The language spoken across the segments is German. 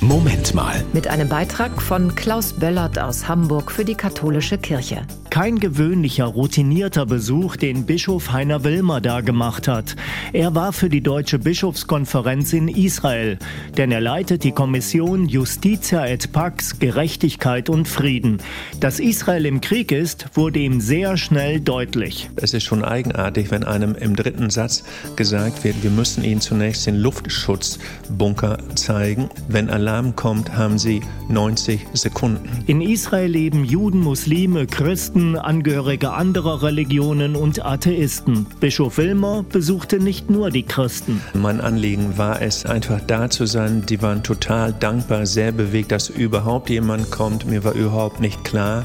Moment mal. Mit einem Beitrag von Klaus Böllert aus Hamburg für die katholische Kirche. Kein gewöhnlicher, routinierter Besuch, den Bischof Heiner Wilmer da gemacht hat. Er war für die Deutsche Bischofskonferenz in Israel, denn er leitet die Kommission Justitia et Pax, Gerechtigkeit und Frieden. Dass Israel im Krieg ist, wurde ihm sehr schnell deutlich. Es ist schon eigenartig, wenn einem im dritten Satz gesagt wird, wir müssen ihnen zunächst den Luftschutzbunker zeigen. Wenn Alarm kommt, haben sie 90 Sekunden. In Israel leben Juden, Muslime, Christen, Angehörige anderer Religionen und Atheisten. Bischof Wilmer besuchte nicht nur die Christen. Mein Anliegen war es, einfach da zu sein. Die waren total dankbar, sehr bewegt, dass überhaupt jemand kommt. Mir war überhaupt nicht klar,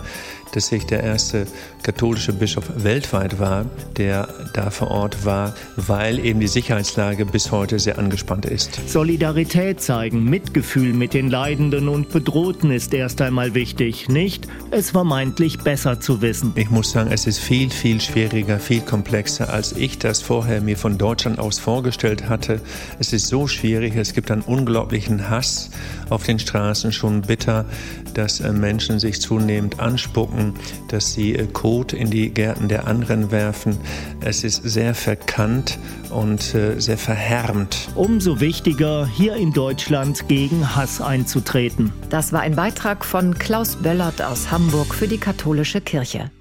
dass ich der erste katholische Bischof weltweit war, der da vor Ort war, weil eben die Sicherheitslage bis heute sehr angespannt ist. Solidarität zeigen, Mitgefühl mit den Leidenden und Bedrohten ist erst einmal wichtig, nicht es vermeintlich besser zu wissen. Ich muss sagen, es ist viel, viel schwieriger, viel komplexer, als ich das vorher mir von Deutschland aus vorgestellt hatte. Es ist so schwierig, es gibt einen unglaublichen Hass auf den Straßen, schon bitter, dass äh, Menschen sich zunehmend anspucken, dass sie äh, Kot in die Gärten der anderen werfen. Es ist sehr verkannt und äh, sehr verhärmt. Umso wichtiger, hier in Deutschland gegen Hass einzutreten. Das war ein Beitrag von Klaus Böllert aus Hamburg für die katholische Kirche.